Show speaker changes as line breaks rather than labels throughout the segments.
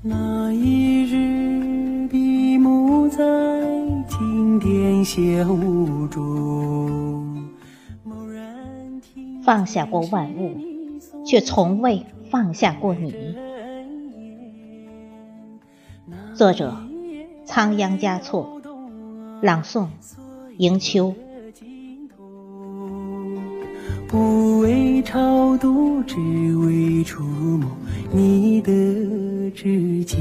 那一日，闭目在经典小屋中，
放下过万物，却从未放下过你。作者：仓央嘉措，朗诵：迎秋。
不为超度，只为触摸你的指尖。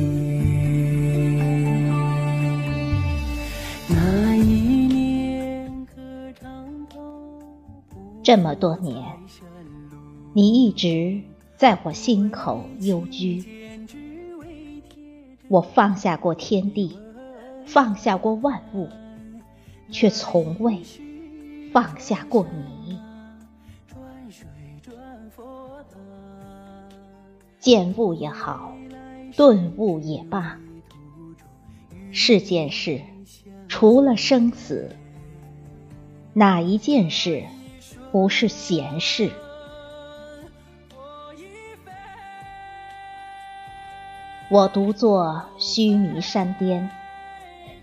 那一年可长头。
这么多年，你一直在我心口幽居。我放下过天地，放下过万物，却从未放下过你。见悟也好，顿悟也罢，世间事除了生死，哪一件事不是闲事？我独坐须弥山巅，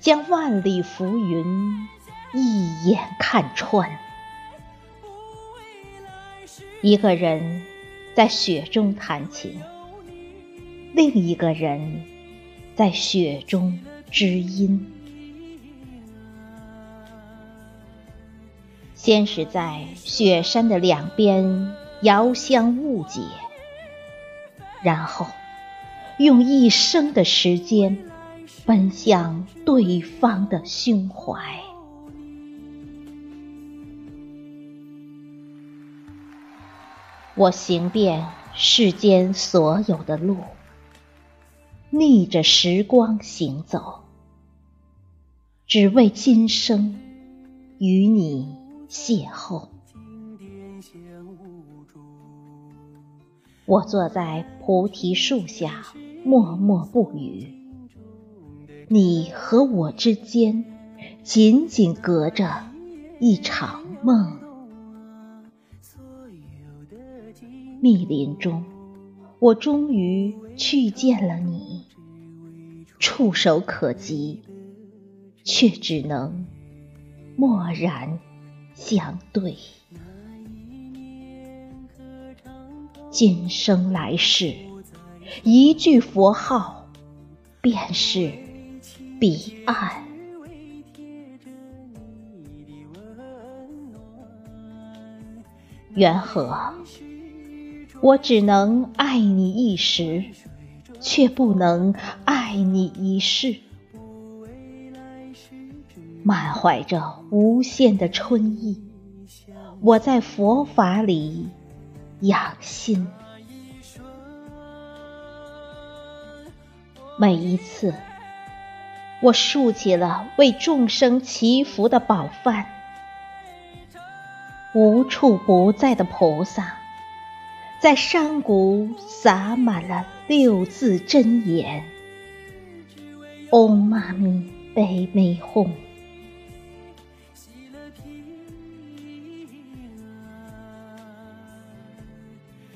将万里浮云一眼看穿。一个人在雪中弹琴，另一个人在雪中知音。先是在雪山的两边遥相误解，然后。用一生的时间，奔向对方的胸怀。我行遍世间所有的路，逆着时光行走，只为今生与你邂逅。我坐在菩提树下。默默不语，你和我之间仅仅隔着一场梦。密林中，我终于去见了你，触手可及，却只能默然相对。今生来世。一句佛号，便是彼岸。缘何我只能爱你一时，却不能爱你一世？满怀着无限的春意，我在佛法里养心。每一次，我竖起了为众生祈福的宝幡，无处不在的菩萨，在山谷洒满了六字真言：唵嘛咪呗咪吽。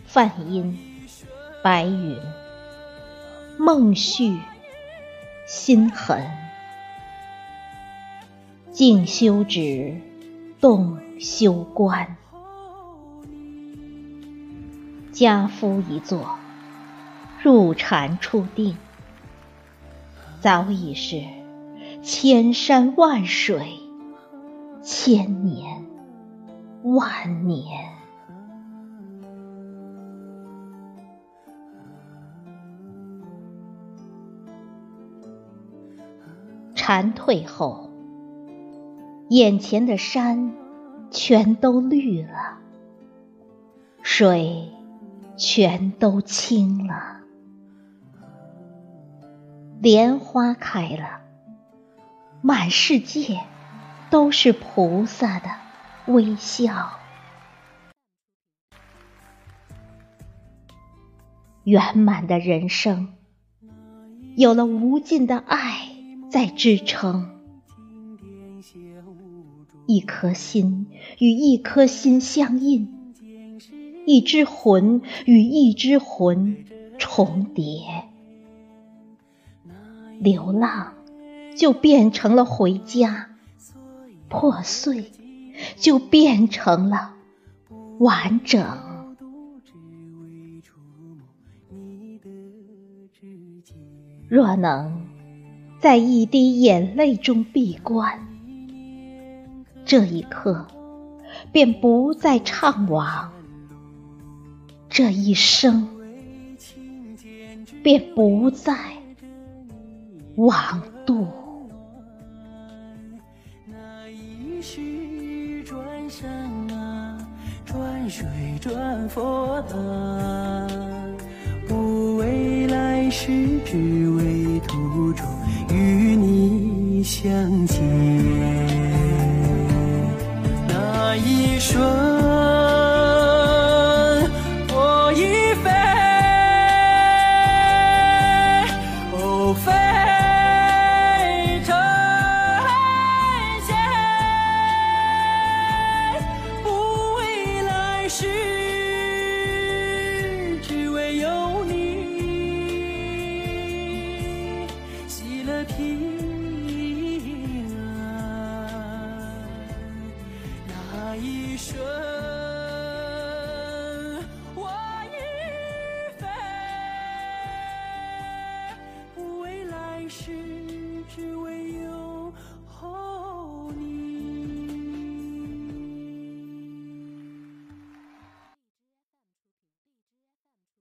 梵音，白云。梦绪心痕，静修止，动修观。家夫一坐，入禅出定，早已是千山万水，千年万年。蝉退后，眼前的山全都绿了，水全都清了，莲花开了，满世界都是菩萨的微笑，圆满的人生，有了无尽的爱。在支撑，一颗心与一颗心相印，一只魂与一只魂重叠，流浪就变成了回家，破碎就变成了完整。若能在一滴眼泪中闭关，这一刻便不再怅惘，这一生便不再枉度。
那一世转山啊，转水转佛啊，不为来世，只为途中与你相见。那一瞬，平安。那一瞬，我已飞，不为来世。